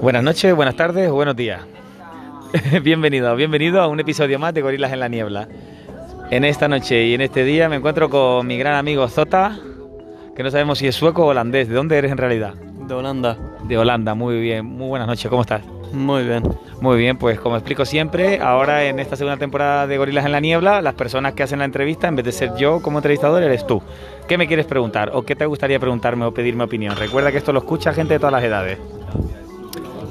Buenas noches, buenas tardes o buenos días. bienvenido, bienvenido a un episodio más de Gorilas en la Niebla. En esta noche y en este día me encuentro con mi gran amigo Zota, que no sabemos si es sueco o holandés. ¿De dónde eres en realidad? De Holanda. De Holanda, muy bien. Muy buenas noches, ¿cómo estás? Muy bien. Muy bien, pues como explico siempre, ahora en esta segunda temporada de Gorilas en la Niebla, las personas que hacen la entrevista, en vez de ser yo como entrevistador, eres tú. ¿Qué me quieres preguntar o qué te gustaría preguntarme o pedirme opinión? Recuerda que esto lo escucha gente de todas las edades.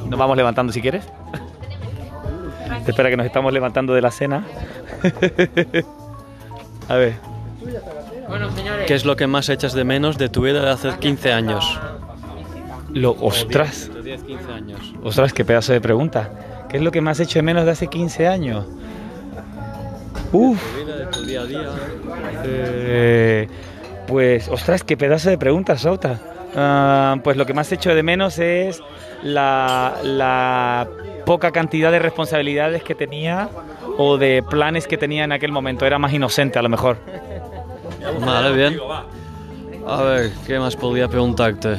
Nos vamos levantando si quieres. Espera que nos estamos levantando de la cena. A ver. ¿Qué es lo que más echas de menos de tu vida de hace 15 años? Lo, ostras. 10, 15 años. Ostras, qué pedazo de pregunta. ¿Qué es lo que más hecho de menos de hace 15 años? Uf. Eh, pues, ostras, qué pedazo de pregunta, Sauta. Ah, pues lo que más hecho de menos es la, la poca cantidad de responsabilidades que tenía o de planes que tenía en aquel momento. Era más inocente, a lo mejor. Vale, bien. A ver, ¿qué más podría preguntarte?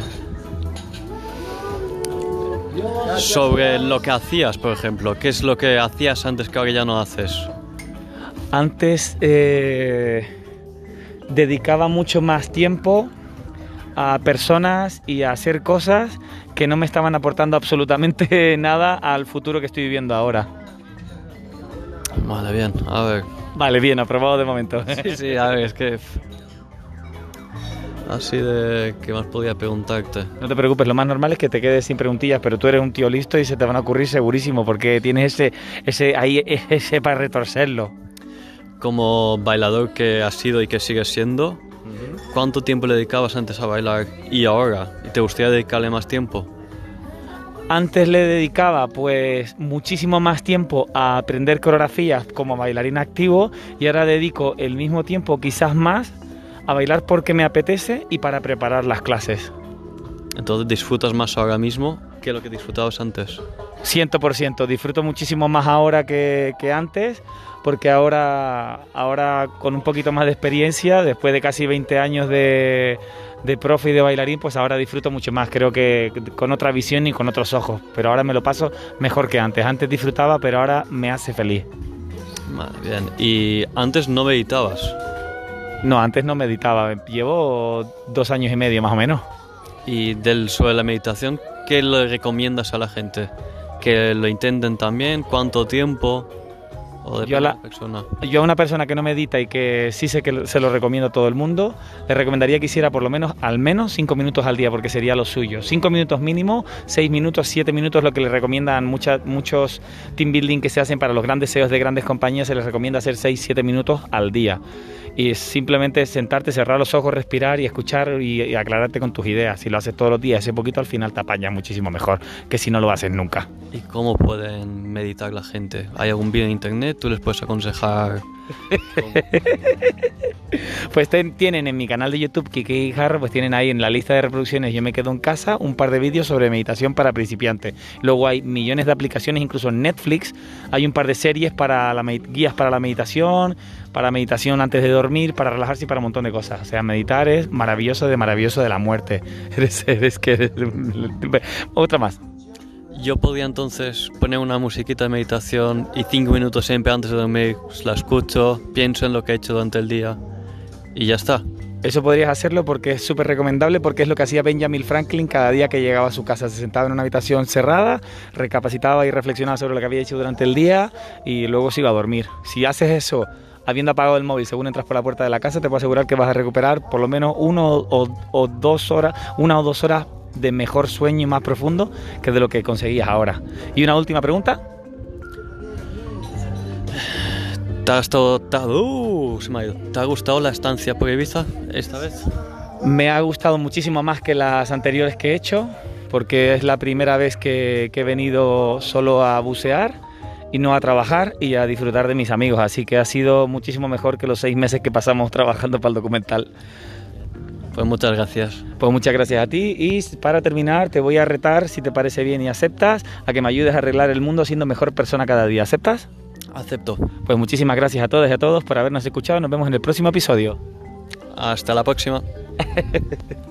Sobre lo que hacías, por ejemplo. ¿Qué es lo que hacías antes que ahora ya no haces? Antes eh, dedicaba mucho más tiempo a personas y a hacer cosas que no me estaban aportando absolutamente nada al futuro que estoy viviendo ahora. Vale, bien. A ver. Vale, bien, aprobado de momento. Sí, sí, a ver, es que... Así de... ¿Qué más podía preguntarte? No te preocupes, lo más normal es que te quedes sin preguntillas, pero tú eres un tío listo y se te van a ocurrir segurísimo porque tienes ese, ese ahí ese para retorcerlo. Como bailador que has sido y que sigues siendo, ¿cuánto tiempo le dedicabas antes a bailar y ahora? ¿Y te gustaría dedicarle más tiempo? Antes le dedicaba pues muchísimo más tiempo a aprender coreografías como bailarín activo y ahora dedico el mismo tiempo, quizás más, a bailar porque me apetece y para preparar las clases. Entonces disfrutas más ahora mismo que lo que disfrutabas antes. 100%, disfruto muchísimo más ahora que, que antes porque ahora, ahora con un poquito más de experiencia, después de casi 20 años de, de profe y de bailarín, pues ahora disfruto mucho más, creo que con otra visión y con otros ojos, pero ahora me lo paso mejor que antes. Antes disfrutaba, pero ahora me hace feliz. Vale, bien. ¿Y antes no meditabas? No, antes no meditaba, llevo dos años y medio más o menos. Y del sobre la meditación, ¿qué le recomiendas a la gente? ¿Que lo intenten también? ¿Cuánto tiempo? ¿O Yo a, la- persona? yo a una persona que no medita y que sí sé que se lo recomiendo a todo el mundo, le recomendaría que hiciera por lo menos al menos 5 minutos al día, porque sería lo suyo. 5 minutos mínimo, 6 minutos, 7 minutos, lo que le recomiendan muchas, muchos team building que se hacen para los grandes CEOs de grandes compañías, se les recomienda hacer 6, 7 minutos al día. Y simplemente sentarte, cerrar los ojos, respirar y escuchar y, y aclararte con tus ideas. Si lo haces todos los días, ese poquito al final te apañas muchísimo mejor que si no lo haces nunca. ¿Y cómo pueden meditar la gente? ¿Hay algún vídeo en internet? ¿Tú les puedes aconsejar? Pues tienen en mi canal de YouTube, Kike y Jarro, pues tienen ahí en la lista de reproducciones Yo me quedo en casa un par de vídeos sobre meditación para principiantes. Luego hay millones de aplicaciones, incluso en Netflix hay un par de series para la guías para la meditación, para meditación antes de dormir, para relajarse y para un montón de cosas. O sea, meditar es maravilloso de maravilloso de la muerte. Eres, eres que eres- otra más. Yo podría entonces poner una musiquita de meditación y cinco minutos siempre antes de dormir pues, la escucho, pienso en lo que he hecho durante el día y ya está. Eso podrías hacerlo porque es súper recomendable, porque es lo que hacía Benjamin Franklin cada día que llegaba a su casa. Se sentaba en una habitación cerrada, recapacitaba y reflexionaba sobre lo que había hecho durante el día y luego se iba a dormir. Si haces eso habiendo apagado el móvil según entras por la puerta de la casa, te puedo asegurar que vas a recuperar por lo menos uno o dos horas, una o dos horas de mejor sueño y más profundo que de lo que conseguías ahora. Y una última pregunta. ¿Te ha, estado, te, uh, se me ha ido. ¿Te ha gustado la estancia por Ibiza esta vez? Me ha gustado muchísimo más que las anteriores que he hecho, porque es la primera vez que, que he venido solo a bucear y no a trabajar y a disfrutar de mis amigos. Así que ha sido muchísimo mejor que los seis meses que pasamos trabajando para el documental. Pues muchas gracias. Pues muchas gracias a ti y para terminar te voy a retar, si te parece bien y aceptas, a que me ayudes a arreglar el mundo siendo mejor persona cada día. ¿Aceptas? Acepto. Pues muchísimas gracias a todos y a todos por habernos escuchado. Nos vemos en el próximo episodio. Hasta la próxima.